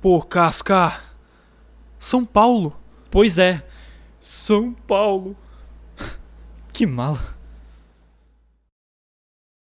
Pô, Casca. São Paulo. Pois é, São Paulo. Que mala.